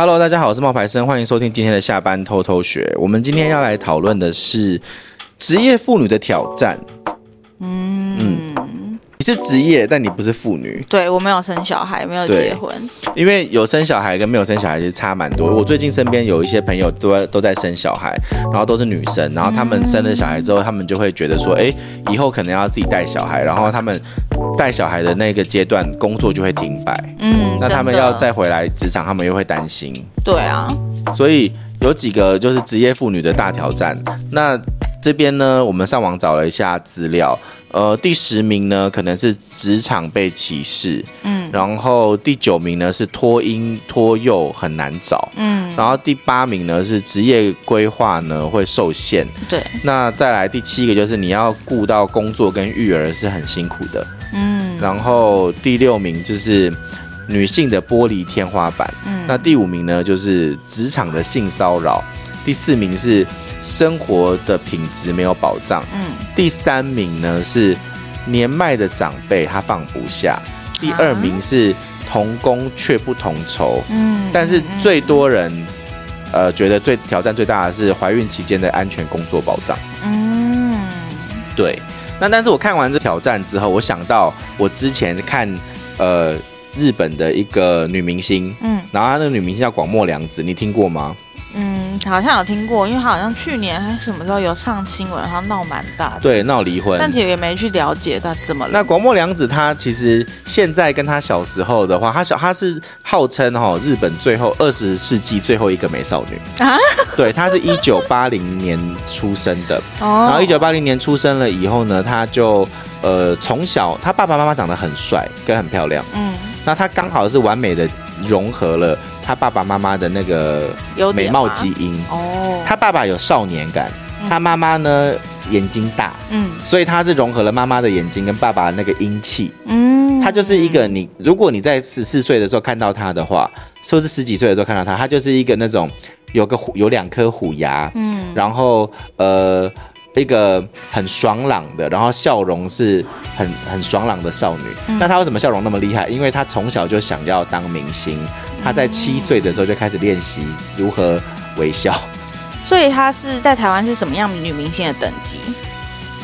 Hello，大家好，我是冒牌生，欢迎收听今天的下班偷偷学。我们今天要来讨论的是职业妇女的挑战。你是职业，但你不是妇女。对，我没有生小孩，没有结婚。因为有生小孩跟没有生小孩其实差蛮多。我最近身边有一些朋友都在都在生小孩，然后都是女生，然后他们生了小孩之后，他们就会觉得说，哎，以后可能要自己带小孩，然后他们带小孩的那个阶段，工作就会停摆。嗯，那他们要再回来职场，他们又会担心。对啊，所以有几个就是职业妇女的大挑战。那这边呢，我们上网找了一下资料，呃，第十名呢可能是职场被歧视，嗯，然后第九名呢是托婴托幼很难找，嗯，然后第八名呢是职业规划呢会受限，对，那再来第七个就是你要顾到工作跟育儿是很辛苦的，嗯，然后第六名就是女性的玻璃天花板，嗯，那第五名呢就是职场的性骚扰，第四名是。生活的品质没有保障。嗯，第三名呢是年迈的长辈，他放不下。第二名是同工却不同酬。嗯，但是最多人呃觉得最挑战最大的是怀孕期间的安全工作保障。嗯，对。那但是我看完这挑战之后，我想到我之前看呃日本的一个女明星，嗯，然后她那个女明星叫广末凉子，你听过吗？嗯，好像有听过，因为他好像去年还是什么时候有上新闻，好像闹蛮大的。对，闹离婚。但其实也没去了解他怎么了。那广末凉子她其实现在跟她小时候的话，她小她是号称哈日本最后二十世纪最后一个美少女啊。对，她是一九八零年出生的。哦。然后一九八零年出生了以后呢，她就呃从小她爸爸妈妈长得很帅跟很漂亮。嗯。那她刚好是完美的融合了。他爸爸妈妈的那个美貌基因。哦，他爸爸有少年感，他妈妈呢眼睛大，嗯，所以他是融合了妈妈的眼睛跟爸爸的那个英气，嗯，他就是一个你，如果你在十四岁的时候看到他的话，是不是十几岁的时候看到他，他就是一个那种有个虎有两颗虎牙，嗯，然后呃。一个很爽朗的，然后笑容是很很爽朗的少女。嗯、那她为什么笑容那么厉害？因为她从小就想要当明星。她在七岁的时候就开始练习如何微笑。所以她是在台湾是什么样女明星的等级？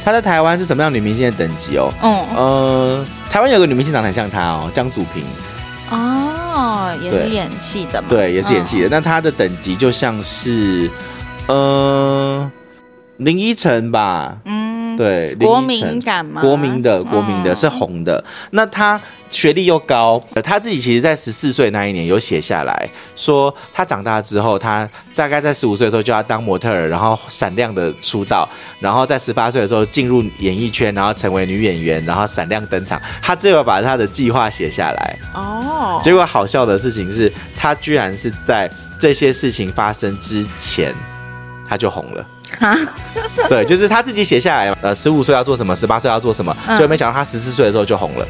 她在台湾是什么样女明星的等级哦？嗯呃，台湾有个女明星长得很像她哦，江祖平。哦，也是演戏的嘛？对，也是演戏的。那她、嗯、的等级就像是，呃。林依晨吧，嗯，对，国民感吗？国民的，国民的是红的。嗯、那他学历又高，他自己其实在十四岁那一年有写下来说，他长大之后，他大概在十五岁的时候就要当模特儿，然后闪亮的出道，然后在十八岁的时候进入演艺圈，然后成为女演员，然后闪亮登场。他最后把他的计划写下来。哦，结果好笑的事情是他居然是在这些事情发生之前，他就红了。哈，对，就是他自己写下来，呃，十五岁要做什么，十八岁要做什么，就没想到他十四岁的时候就红了，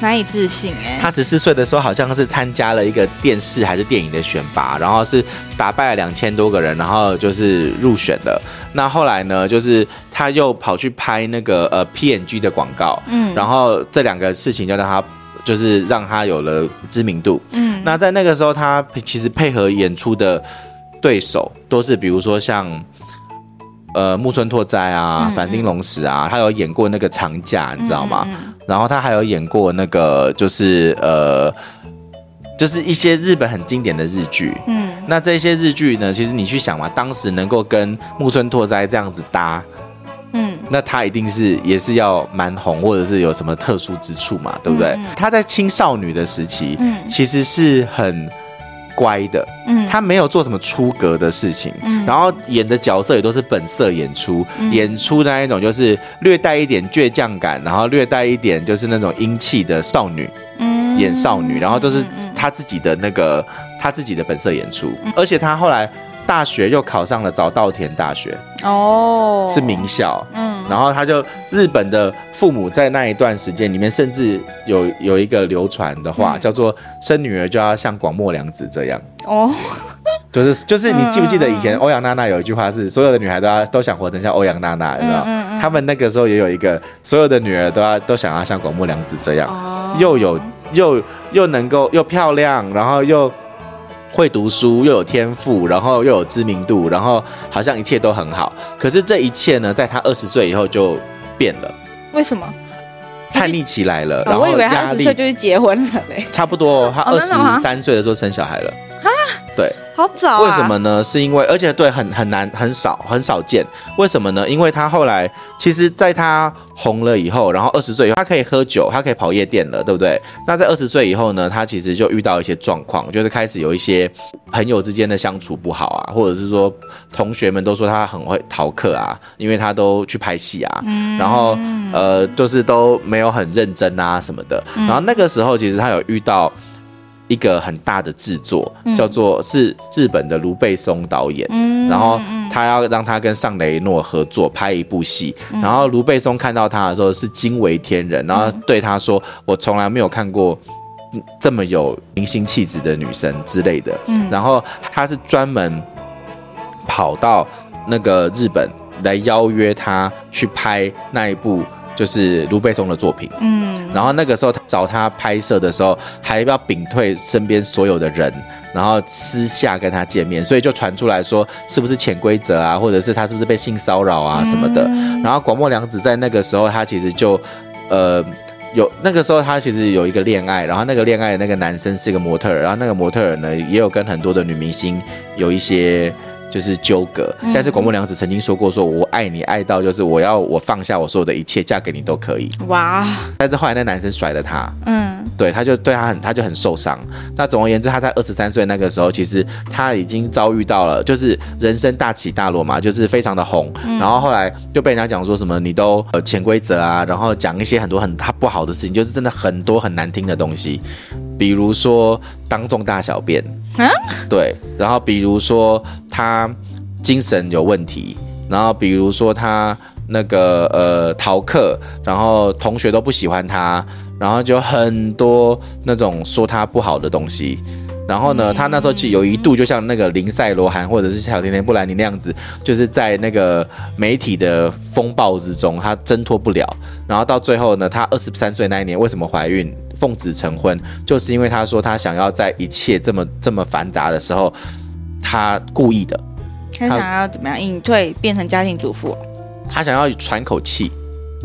难以置信哎。他十四岁的时候好像是参加了一个电视还是电影的选拔，然后是打败了两千多个人，然后就是入选了。那后来呢，就是他又跑去拍那个呃 P&G 的广告，嗯，然后这两个事情就让他就是让他有了知名度，嗯。那在那个时候，他其实配合演出的对手都是比如说像。呃，木村拓哉啊，反町隆史啊，他有演过那个长假，你知道吗？然后他还有演过那个，就是呃，就是一些日本很经典的日剧。嗯，那这些日剧呢，其实你去想嘛，当时能够跟木村拓哉这样子搭，嗯，那他一定是也是要蛮红，或者是有什么特殊之处嘛，对不对？他在青少女的时期，嗯，其实是很。乖的，嗯，他没有做什么出格的事情，嗯，然后演的角色也都是本色演出，嗯，演出那一种就是略带一点倔强感，然后略带一点就是那种英气的少女，嗯，演少女，然后都是他自己的那个他自己的本色演出，而且他后来。大学又考上了早稻田大学哦，是名校。嗯，然后他就日本的父母在那一段时间里面，甚至有有一个流传的话，叫做生女儿就要像广末凉子这样。哦，就是就是你记不记得以前欧阳娜娜有一句话是所有的女孩都要都想活成像欧阳娜娜，你知道？他们那个时候也有一个所有的女儿都要都想要像广末凉子这样，又有又又能够又漂亮，然后又。会读书，又有天赋，然后又有知名度，然后好像一切都很好。可是这一切呢，在他二十岁以后就变了。为什么？叛逆起来了，然后我以为他二十岁就是结婚了嘞。差不多，他二十三岁的时候生小孩了。啊，对，好早啊。为什么呢？是因为而且对，很很难，很少，很少见。为什么呢？因为他后来其实，在他红了以后，然后二十岁以后，他可以喝酒，他可以跑夜店了，对不对？那在二十岁以后呢，他其实就遇到一些状况，就是开始有一些朋友之间的相处不好啊，或者是说同学们都说他很会逃课啊，因为他都去拍戏啊，嗯、然后呃，就是都没有很认真啊什么的。然后那个时候，其实他有遇到。一个很大的制作，叫做是日本的卢贝松导演，嗯、然后他要让他跟尚雷诺合作拍一部戏，嗯、然后卢贝松看到他的时候是惊为天人，然后对他说：“我从来没有看过这么有明星气质的女生之类的。嗯”然后他是专门跑到那个日本来邀约他去拍那一部。就是卢贝松的作品，嗯，然后那个时候找他拍摄的时候，还要屏退身边所有的人，然后私下跟他见面，所以就传出来说是不是潜规则啊，或者是他是不是被性骚扰啊什么的。然后广末凉子在那个时候，他其实就呃有那个时候他其实有一个恋爱，然后那个恋爱的那个男生是一个模特儿，然后那个模特儿呢也有跟很多的女明星有一些。就是纠葛，但是广末凉子曾经说过，说我爱你爱到就是我要我放下我所有的一切嫁给你都可以。哇！但是后来那男生甩了她，嗯，对，他就对他很，他就很受伤。那总而言之，他在二十三岁那个时候，其实他已经遭遇到了，就是人生大起大落嘛，就是非常的红。然后后来就被人家讲说什么你都呃潜规则啊，然后讲一些很多很他不好的事情，就是真的很多很难听的东西，比如说当众大小便。啊，对，然后比如说他精神有问题，然后比如说他那个呃逃课，然后同学都不喜欢他，然后就很多那种说他不好的东西，然后呢，他那时候就有一度就像那个林赛罗韩或者是小甜甜布兰妮那样子，就是在那个媒体的风暴之中，他挣脱不了，然后到最后呢，他二十三岁那一年为什么怀孕？奉子成婚，就是因为他说他想要在一切这么这么繁杂的时候，他故意的，他想要怎么样隐退变成家庭主妇，他想要喘口气，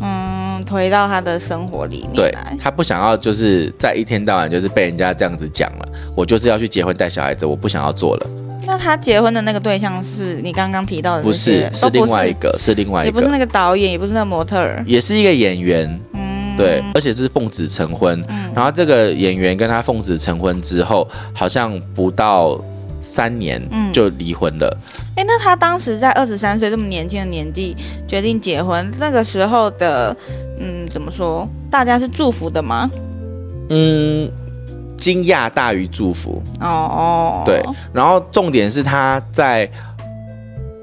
嗯，回到他的生活里面，对，他不想要就是在一天到晚就是被人家这样子讲了，我就是要去结婚带小孩子，我不想要做了。那他结婚的那个对象是你刚刚提到的？不是，是另外一个，是另外一个，也不是那个导演，也不是那个模特儿，也是一个演员。嗯对，而且是奉子成婚，嗯、然后这个演员跟他奉子成婚之后，好像不到三年就离婚了。哎、嗯，那他当时在二十三岁这么年轻的年纪决定结婚，那个时候的，嗯，怎么说？大家是祝福的吗？嗯，惊讶大于祝福。哦哦，对，然后重点是他在。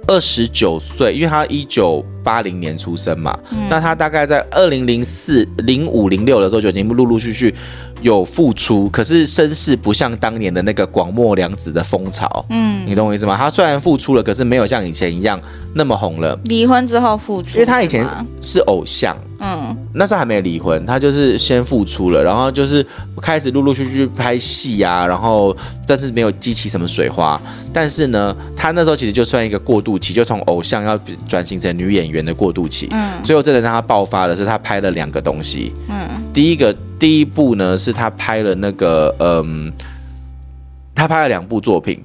二十九岁，因为他一九八零年出生嘛，嗯、那他大概在二零零四、零五、零六的时候就已经陆陆续续有复出，可是声势不像当年的那个广末凉子的风潮。嗯，你懂我意思吗？他虽然复出了，可是没有像以前一样那么红了。离婚之后复出，因为他以前是偶像。嗯，那时候还没有离婚，他就是先复出了，然后就是开始陆陆续续拍戏啊，然后但是没有激起什么水花。但是呢，他那时候其实就算一个过渡期，就从偶像要转型成女演员的过渡期。嗯，最后真的让他爆发的是他拍了两个东西。嗯，第一个第一部呢是他拍了那个嗯，他拍了两部作品，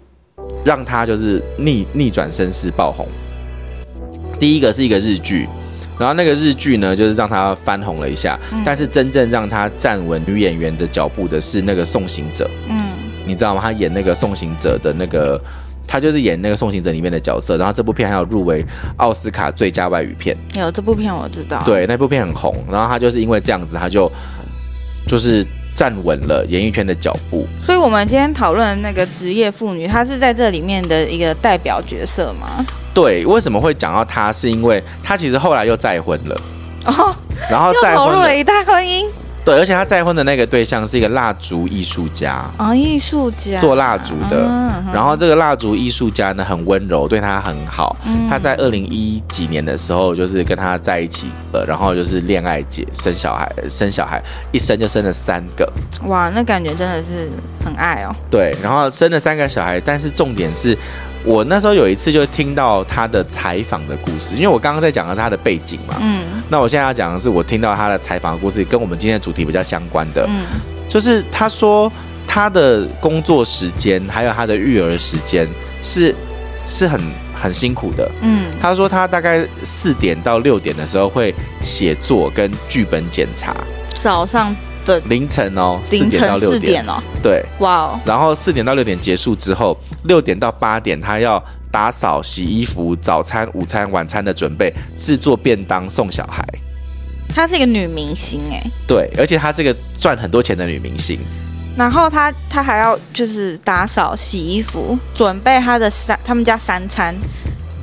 让他就是逆逆转身世爆红。第一个是一个日剧。然后那个日剧呢，就是让他翻红了一下，嗯、但是真正让他站稳女演员的脚步的是那个送行者。嗯，你知道吗？他演那个送行者的那个，他就是演那个送行者里面的角色。然后这部片还有入围奥斯卡最佳外语片。有这部片我知道。对，那部片很红。然后他就是因为这样子，他就就是站稳了演艺圈的脚步。所以我们今天讨论那个职业妇女，她是在这里面的一个代表角色吗？对，为什么会讲到她？是因为她其实后来又再婚了，哦，然后再投入了一段婚姻。对，而且他再婚的那个对象是一个蜡烛艺术家啊，艺术家做蜡烛的。嗯、然后这个蜡烛艺术家呢，很温柔，对他很好。嗯、他在二零一几年的时候，就是跟他在一起，呃，然后就是恋爱结，生小孩，生小孩，一生就生了三个。哇，那感觉真的是很爱哦。对，然后生了三个小孩，但是重点是。我那时候有一次就听到他的采访的故事，因为我刚刚在讲的是他的背景嘛。嗯。那我现在要讲的是我听到他的采访的故事，跟我们今天的主题比较相关的。嗯。就是他说他的工作时间还有他的育儿时间是是很很辛苦的。嗯。他说他大概四点到六点的时候会写作跟剧本检查。早上。凌晨哦，凌晨四点，点哦，对，哇哦，然后四点到六点结束之后，六点到八点他要打扫、洗衣服、早餐、午餐、晚餐的准备，制作便当送小孩。她是一个女明星哎，对，而且她是一个赚很多钱的女明星。然后她她还要就是打扫、洗衣服，准备她的三他们家三餐，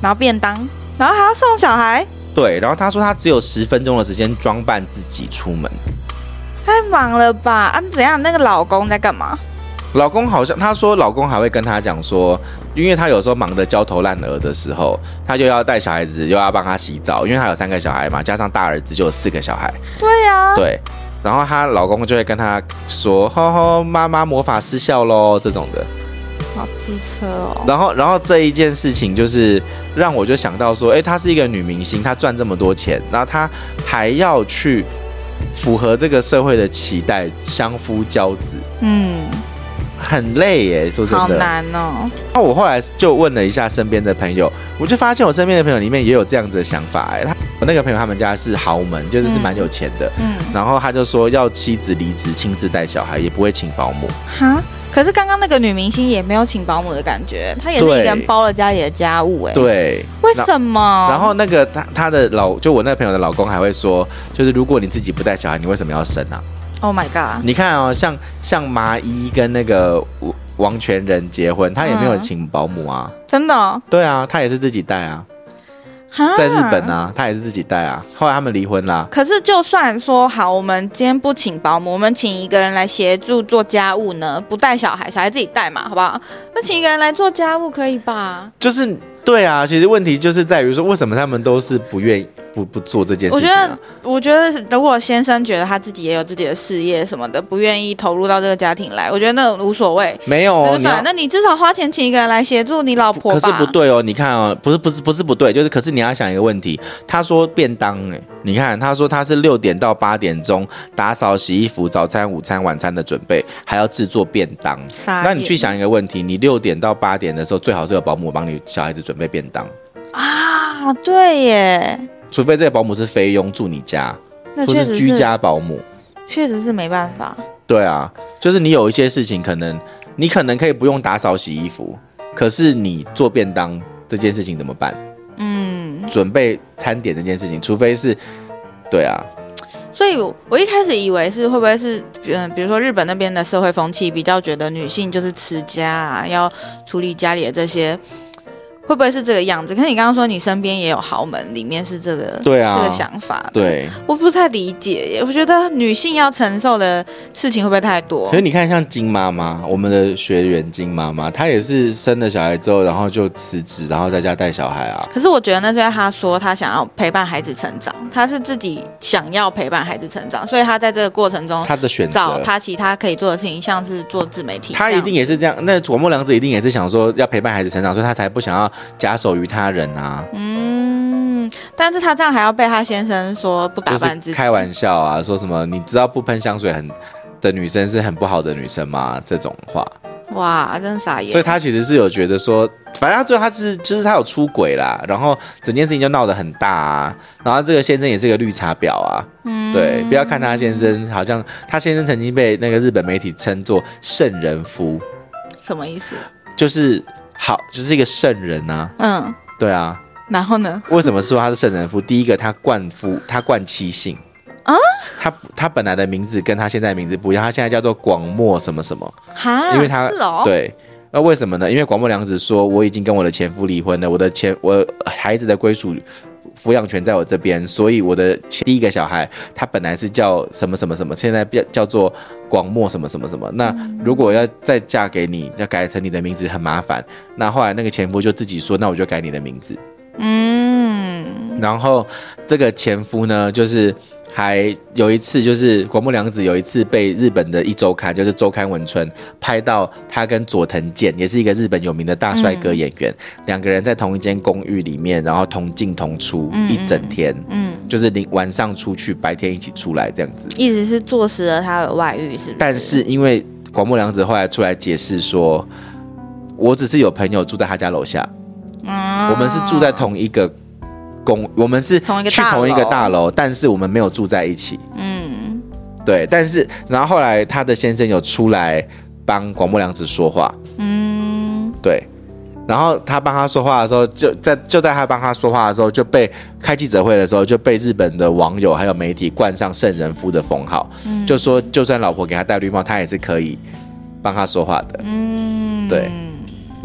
然后便当，然后还要送小孩。对，然后她说她只有十分钟的时间装扮自己出门。太忙了吧？啊，怎样？那个老公在干嘛？老公好像她说，老公还会跟她讲说，因为她有时候忙得焦头烂额的时候，她就要带小孩子，又要帮他洗澡，因为他有三个小孩嘛，加上大儿子就有四个小孩。对呀、啊，对。然后她老公就会跟她说：“吼吼，妈妈魔法失效喽。”这种的，好机车哦。然后，然后这一件事情就是让我就想到说，哎，她是一个女明星，她赚这么多钱，然后她还要去。符合这个社会的期待，相夫教子，嗯，很累耶，说真的，好难哦。那我后来就问了一下身边的朋友，我就发现我身边的朋友里面也有这样子的想法，哎，他我那个朋友他们家是豪门，就是是蛮有钱的，嗯，然后他就说要妻子离职亲自带小孩，也不会请保姆，哈。可是刚刚那个女明星也没有请保姆的感觉，她也是一个人包了家里的家务，哎，对，为什么？然后那个她她的老，就我那个朋友的老公还会说，就是如果你自己不带小孩，你为什么要生啊？Oh my god！你看哦，像像麻衣跟那个王全仁结婚，他也没有请保姆啊，嗯、真的、哦？对啊，他也是自己带啊。在日本啊，他也是自己带啊。后来他们离婚啦。可是就算说好，我们今天不请保姆，我们请一个人来协助做家务呢，不带小孩，小孩自己带嘛，好不好？那请一个人来做家务可以吧？就是对啊，其实问题就是在于说，为什么他们都是不愿意。不不做这件事情，啊，我觉得，我觉得如果先生觉得他自己也有自己的事业什么的，不愿意投入到这个家庭来，我觉得那无所谓。没有，那，要那你至少花钱请一个人来协助你老婆吧。可是不对哦，你看哦，不是不是不是不对，就是可是你要想一个问题，他说便当哎，你看他说他是六点到八点钟打扫、洗衣服、早餐、午餐、晚餐的准备，还要制作便当。那你去想一个问题，你六点到八点的时候，最好是有保姆帮你小孩子准备便当啊，对耶。除非这个保姆是菲佣住你家，那确实是居家保姆，确实是没办法。对啊，就是你有一些事情，可能你可能可以不用打扫洗衣服，可是你做便当这件事情怎么办？嗯，准备餐点这件事情，除非是，对啊。所以我一开始以为是会不会是，嗯，比如说日本那边的社会风气比较觉得女性就是持家啊，要处理家里的这些。会不会是这个样子？可是你刚刚说你身边也有豪门，里面是这个对啊，这个想法。对，我不太理解耶。我觉得女性要承受的事情会不会太多？可是你看，像金妈妈，我们的学员金妈妈，她也是生了小孩之后，然后就辞职，然后在家带小孩啊。可是我觉得那是因为她说她想要陪伴孩子成长，她是自己想要陪伴孩子成长，所以她在这个过程中，她的选择，找她其他可以做的事情，像是做自媒体。她一定也是这样。那广末凉子一定也是想说要陪伴孩子成长，所以她才不想要假手于他人啊，嗯，但是他这样还要被他先生说不打扮自己，开玩笑啊，说什么你知道不喷香水很的女生是很不好的女生吗？这种话，哇，真傻眼。所以他其实是有觉得说，反正他最后他是就是他有出轨啦，然后整件事情就闹得很大啊，然后这个先生也是个绿茶婊啊，嗯，对，不要看他先生好像他先生曾经被那个日本媒体称作圣人夫，什么意思？就是好，就是一个圣人啊，嗯。对啊，然后呢？为什么说他是圣人夫？第一个，他冠夫，他冠妻姓啊。他他本来的名字跟他现在的名字不一样，他现在叫做广末什么什么。哈，因为他是哦。对，那为什么呢？因为广末凉子说我已经跟我的前夫离婚了，我的前我孩子的归属抚养权在我这边，所以我的第一个小孩他本来是叫什么什么什么，现在变叫做广末什么什么什么。那如果要再嫁给你，要改成你的名字很麻烦。那后来那个前夫就自己说，那我就改你的名字。嗯，然后这个前夫呢，就是。还有一次，就是广木凉子有一次被日本的一周刊，就是周刊文春拍到他跟佐藤健，也是一个日本有名的大帅哥演员，嗯、两个人在同一间公寓里面，然后同进同出一整天，嗯，嗯就是你晚上出去，白天一起出来这样子，意思是坐实了他的外遇，是不是？但是因为广木凉子后来出来解释说，我只是有朋友住在他家楼下，嗯，我们是住在同一个。公，我们是去同一个大楼，但是我们没有住在一起。嗯，对，但是然后后来他的先生有出来帮广末凉子说话。嗯，对，然后他帮他说话的时候，就在就在他帮他说话的时候，就被开记者会的时候就被日本的网友还有媒体冠上圣人夫的封号，嗯，就说就算老婆给他戴绿帽，他也是可以帮他说话的。嗯，对。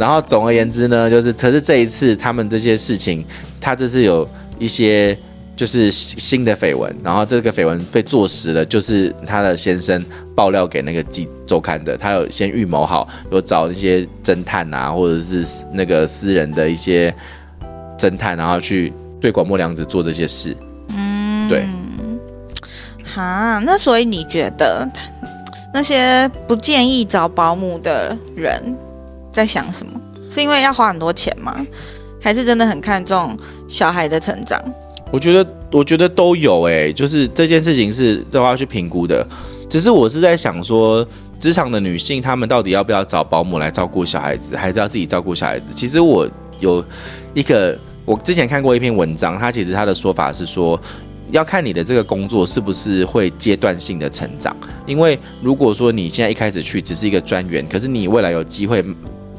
然后总而言之呢，就是可是这一次他们这些事情，他这是有一些就是新的绯闻，然后这个绯闻被坐实了，就是他的先生爆料给那个记周刊的，他有先预谋好，有找那些侦探啊，或者是那个私人的一些侦探，然后去对广末凉子做这些事。嗯，对。哈，那所以你觉得那些不建议找保姆的人？在想什么？是因为要花很多钱吗？还是真的很看重小孩的成长？我觉得，我觉得都有哎、就是这件事情是都要去评估的。只是我是在想说，职场的女性她们到底要不要找保姆来照顾小孩子，还是要自己照顾小孩子？其实我有一个，我之前看过一篇文章，它其实它的说法是说，要看你的这个工作是不是会阶段性的成长。因为如果说你现在一开始去只是一个专员，可是你未来有机会。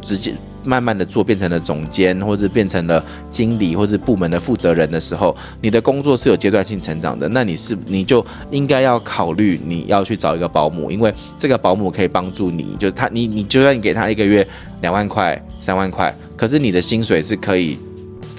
直接慢慢的做，变成了总监，或者变成了经理，或者部门的负责人的时候，你的工作是有阶段性成长的。那你是你就应该要考虑你要去找一个保姆，因为这个保姆可以帮助你，就他你你就算你给他一个月两万块、三万块，可是你的薪水是可以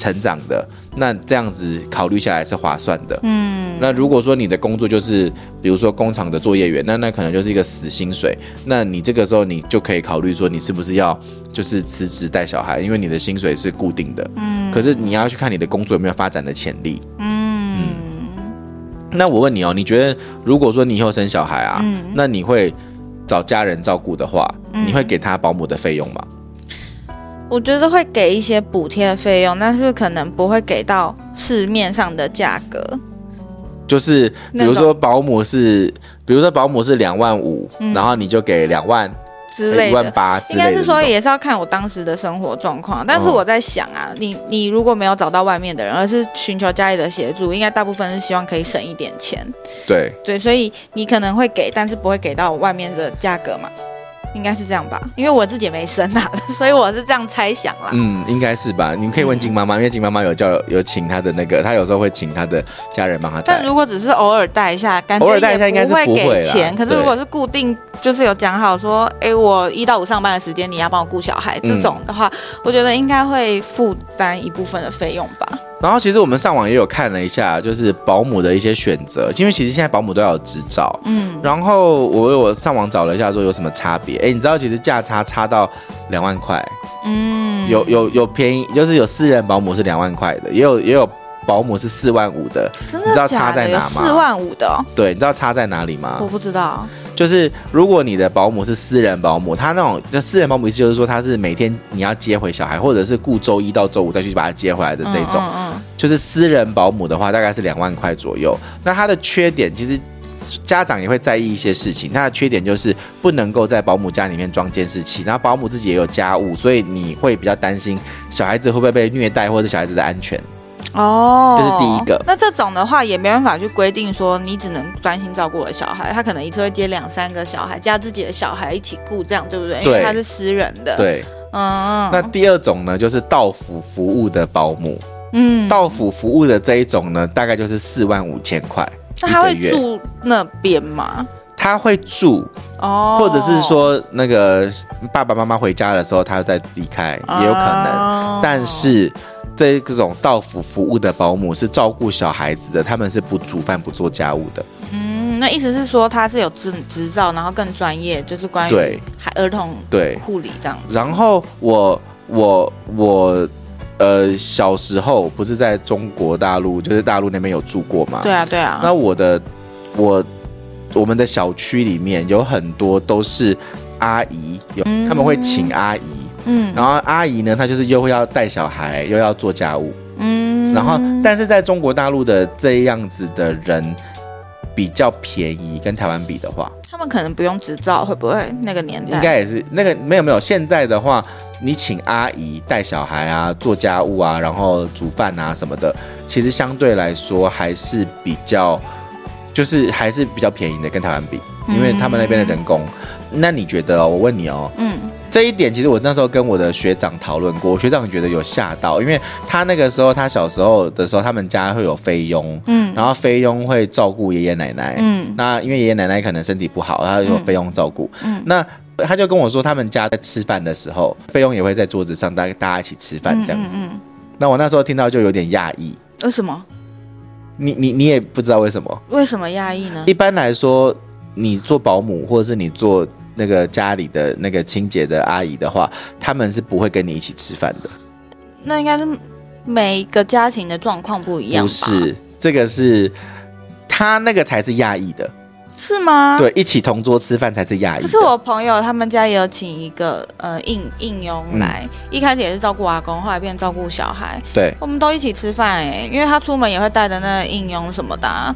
成长的。那这样子考虑下来是划算的。嗯，那如果说你的工作就是，比如说工厂的作业员，那那可能就是一个死薪水。那你这个时候你就可以考虑说，你是不是要就是辞职带小孩，因为你的薪水是固定的。嗯，可是你要去看你的工作有没有发展的潜力。嗯，嗯，那我问你哦，你觉得如果说你以后生小孩啊，嗯，那你会找家人照顾的话，你会给他保姆的费用吗？我觉得会给一些补贴的费用，但是可能不会给到市面上的价格。就是比如说保姆是，比如说保姆是两万五，嗯，然后你就给两万之类的，一万八之类的。应该是说也是要看我当时的生活状况。但是我在想啊，嗯，你你如果没有找到外面的人，而是寻求家里的协助，应该大部分是希望可以省一点钱。对对，所以你可能会给，但是不会给到外面的价格嘛。应该是这样吧，因为我自己也没生啊，所以我是这样猜想啦。嗯，应该是吧。你们可以问金妈妈，嗯，因为金妈妈有叫有请她的那个，她有时候会请她的家人帮她带。但如果只是偶尔带一下，感觉也不会给钱。可是如果是固定，就是有讲好说，哎，欸，我一到五上班的时间你要帮我顾小孩，这种的话，嗯，我觉得应该会负担一部分的费用吧。然后其实我们上网也有看了一下，就是保姆的一些选择，因为其实现在保姆都要有执照，嗯，然后我我上网找了一下，说有什么差别？哎，你知道其实价差差到两万块，嗯，有有有便宜，就是有私人保姆是两万块的，也有也有保姆是四万五的，真的的？你知道差在哪吗？四万五的哦，对，你知道差在哪里吗？我不知道。就是如果你的保姆是私人保姆，他那种就私人保姆意思就是说他是每天你要接回小孩，或者是雇周一到周五再去把他接回来的这种，就是私人保姆的话大概是两万块左右。那他的缺点其实家长也会在意一些事情，他的缺点就是不能够在保姆家里面装监视器，然后保姆自己也有家务，所以你会比较担心小孩子会不会被虐待，或者小孩子的安全。哦，这是第一个。那这种的话也没办法去规定说你只能专心照顾我的小孩，他可能一次会接两三个小孩，加自己的小孩一起顾，这样对不对？对，因为他是私人的。对，嗯。那第二种呢，就是到府服务的保姆。嗯，到府服务的这一种呢，大概就是四万五千块。那他会住那边吗？他会住哦，或者是说那个爸爸妈妈回家的时候，他再离开也有可能。哦、但是这种到府服务的保姆是照顾小孩子的，他们是不煮饭、不做家务的。嗯，那意思是说他是有执执照，然后更专业，就是关于对儿童对护理这样子。然后我我我呃小时候不是在中国大陆，就是大陆那边有住过嘛？对啊对啊。那我的我我们的小区里面有很多都是阿姨，有、嗯、他们会请阿姨，嗯，然后阿姨呢，她就是又会要带小孩，又要做家务，嗯，然后但是在中国大陆的这样子的人比较便宜，跟台湾比的话，他们可能不用执照，会不会？那个年代？应该也是那个没有没有，现在的话，你请阿姨带小孩啊，做家务啊，然后煮饭啊什么的，其实相对来说还是比较。就是还是比较便宜的，跟台湾比，因为他们那边的人工。嗯、那你觉得哦？我问你哦，嗯，这一点其实我那时候跟我的学长讨论过，学长觉得有吓到，因为他那个时候他小时候的时候，他们家会有菲佣，嗯，然后菲佣会照顾爷爷奶奶，嗯，那因为爷爷奶奶可能身体不好，他有菲佣照顾，嗯，那他就跟我说，他们家在吃饭的时候，菲佣也会在桌子上，大家大家一起吃饭这样子。嗯，嗯，嗯，那我那时候听到就有点讶异，为什么？你你你也不知道为什么？为什么压抑呢？一般来说，你做保姆或者是你做那个家里的那个清洁的阿姨的话，他们是不会跟你一起吃饭的。那应该是每一个家庭的状况不一样？不是，这个是他那个才是压抑的。是吗？对，一起同桌吃饭才是压抑。可是我朋友他们家也有请一个呃应应佣来，嗯、一开始也是照顾阿公，后来变照顾小孩。对，我们都一起吃饭哎，因为他出门也会带着那个应佣什么的、啊，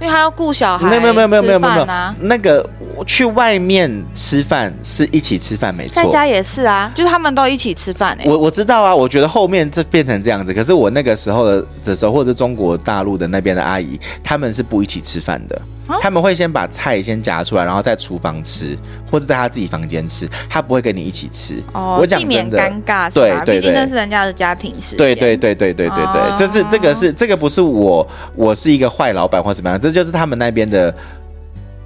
因为他要顾小孩。没有没有没有没有没有没有那个去外面吃饭是一起吃饭没错，在家也是啊，就是他们都一起吃饭哎。我我知道啊，我觉得后面这变成这样子，可是我那个时候的的时候，或者中国大陆的那边的阿姨，他们是不一起吃饭的。他们会先把菜先夹出来，然后在厨房吃，或者在他自己房间吃，他不会跟你一起吃。哦，我讲避免尴尬，对对对，毕竟那是人家的家庭事。对对对对对对对，哦、这是这个是这个不是我，我是一个坏老板或怎么样，这就是他们那边的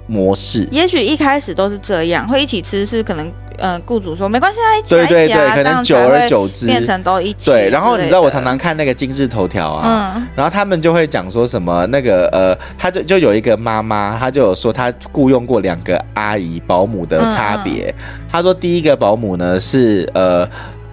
模式。也许一开始都是这样，会一起吃是可能。呃，雇主说没关系啊，一起啊，对对对，可能久而久之变成都一起。对，然后你知道我常常看那个今日头条啊，嗯，然后他们就会讲说什么那个呃，他就就有一个妈妈，她就有说她雇佣过两个阿姨保姆的差别。她说第一个保姆呢是呃，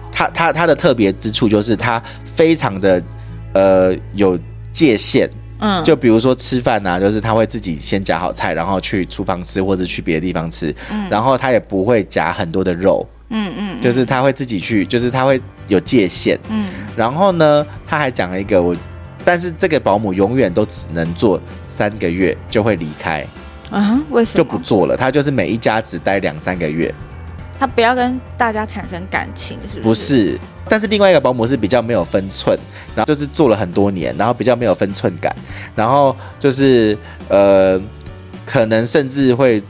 她她她的特别之处就是她非常的呃有界限。嗯，就比如说吃饭啊，就是他会自己先夹好菜，然后去厨房吃，或者去别的地方吃。嗯，然后他也不会夹很多的肉。嗯嗯，就是他会自己去，就是他会有界限。嗯，然后呢，他还讲了一个我，但是这个保姆永远都只能做三个月就会离开。啊？为什么？就不做了？他就是每一家只待两三个月。他不要跟大家产生感情，是不是？不是。但是另外一个保姆是比较没有分寸，然后就是做了很多年，然后比较没有分寸感，然后就是呃，可能甚至会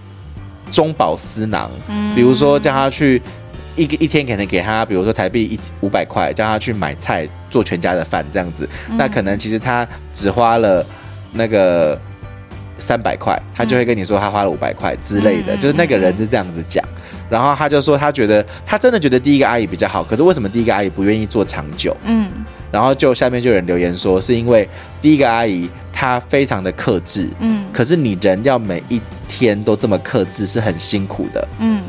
中饱私囊，比如说叫他去一个一天可能给他，比如说台币一五百块，叫他去买菜做全家的饭这样子，那可能其实他只花了那个三百块，他就会跟你说他花了五百块之类的，就是那个人是这样子讲。然后他就说，他觉得他真的觉得第一个阿姨比较好，可是为什么第一个阿姨不愿意做长久？嗯，然后就下面就有人留言说，是因为第一个阿姨她非常的克制，嗯，可是你人要每一天都这么克制是很辛苦的，嗯，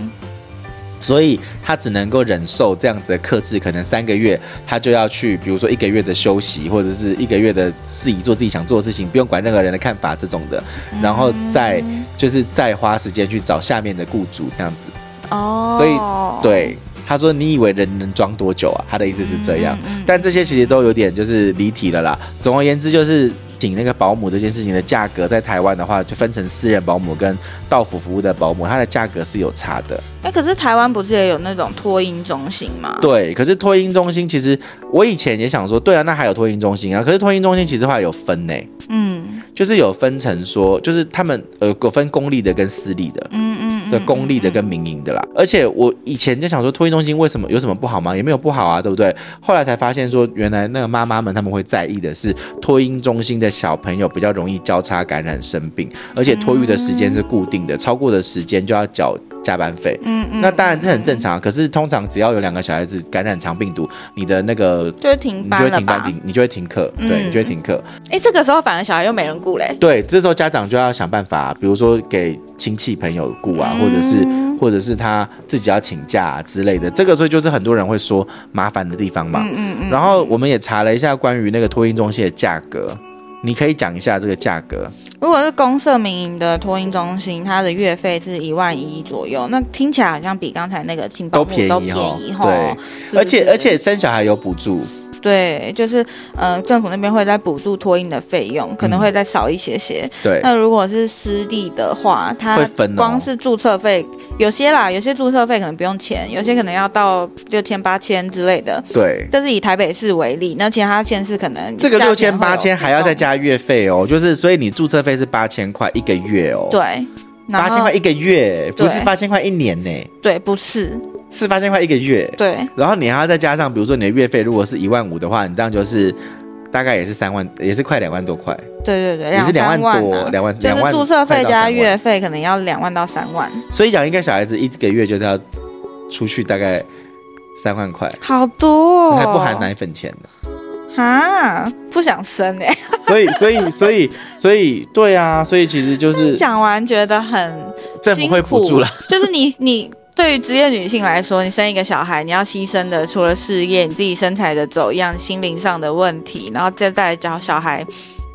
所以他只能够忍受这样子的克制，可能三个月他就要去，比如说一个月的休息，或者是一个月的自己做自己想做的事情，不用管任何人的看法这种的，然后再就是再花时间去找下面的雇主这样子。哦，所以对他说：“你以为人能装多久啊？”他的意思是这样，但这些其实都有点就是离题了啦。总而言之，就是请那个保姆这件事情的价格，在台湾的话，就分成私人保姆跟到府服务的保姆，它的价格是有差的。哎，可是台湾不是也有那种托婴中心吗？对，可是托婴中心其实我以前也想说，对啊，那还有托婴中心啊。可是托婴中心其实话有分呢，嗯，就是有分成说，就是他们呃有分公立的跟私立的，嗯嗯。的公立的跟民营的啦。而且我以前就想说，托婴中心为什么有什么不好吗？也没有不好啊，对不对？后来才发现说，原来那个妈妈们他们会在意的是，托婴中心的小朋友比较容易交叉感染生病，而且托育的时间是固定的，超过的时间就要缴加班费。嗯嗯。那当然这很正常，可是通常只要有两个小孩子感染肠病毒，你的那个就会停班就会停班，你就会停课，对，你就会停课。哎，这个时候反而小孩又没人顾嘞。对，这时候家长就要想办法，比如说给亲戚朋友顾啊，或者是或者是他自己要请假啊之类的。这个时候就是很多人会说麻烦的地方嘛。嗯嗯嗯。然后我们也查了一下关于那个托婴中心的价格。你可以讲一下这个价格。如果是公社民营的托婴中心，它的月费是一万一左右，那听起来好像比刚才那个亲保姆都便宜哈。对，是是而且而且生小孩有补助。对，就是呃，政府那边会再补助托婴的费用，可能会再少一些些。嗯、对，那如果是私立的话，它光是注册费有些啦，有些注册费可能不用钱，有些可能要到六千八千之类的。对，这是以台北市为例，那其他县市可能这个六千八千还要再加月费哦，就是所以你注册费是八千块一个月哦。对，八千块一个月，不是八千块一年呢？对，不是。是八千块一个月，对，然后你还要再加上，比如说你的月费如果是一万五的话，你这样就是大概也是三万，也是快两万多块。对对对，也是两万多，两万，就是注册费加月费可能要两万到三万。所以讲，应该小孩子一个月就是要出去大概三万块，好多，哦，还不含奶粉钱呢。哈，不想生 哎。所以所以所以所以对啊，所以其实就是讲完觉得很政府会补助了，就是你你。对于职业女性来说，你生一个小孩，你要牺牲的除了事业，你自己身材的走样、心灵上的问题，然后再再教小孩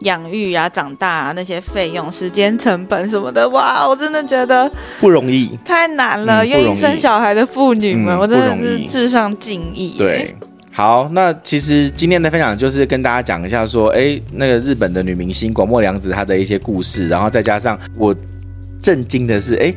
养育啊、长大啊那些费用、时间成本什么的，哇，我真的觉得不容易，太难了。愿、嗯、意生小孩的妇女们，嗯、我真的是致上敬意。对，好，那其实今天的分享就是跟大家讲一下，说，哎，那个日本的女明星广末凉子她的一些故事，然后再加上我震惊的是，哎。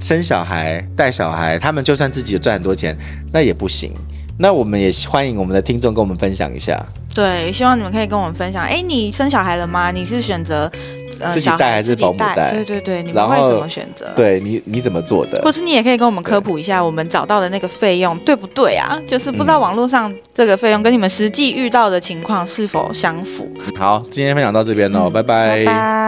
生小孩、带小孩，他们就算自己有赚很多钱，那也不行。那我们也欢迎我们的听众跟我们分享一下。对，希望你们可以跟我们分享。哎，你生小孩了吗？你是选择、呃、自己带还是保姆带？对对对，你们会怎么选择？对你你怎么做的？或是你也可以跟我们科普一下，我们找到的那个费用对不对啊？就是不知道网络上这个费用跟你们实际遇到的情况是否相符。好，今天分享到这边喽，嗯、拜拜。拜拜。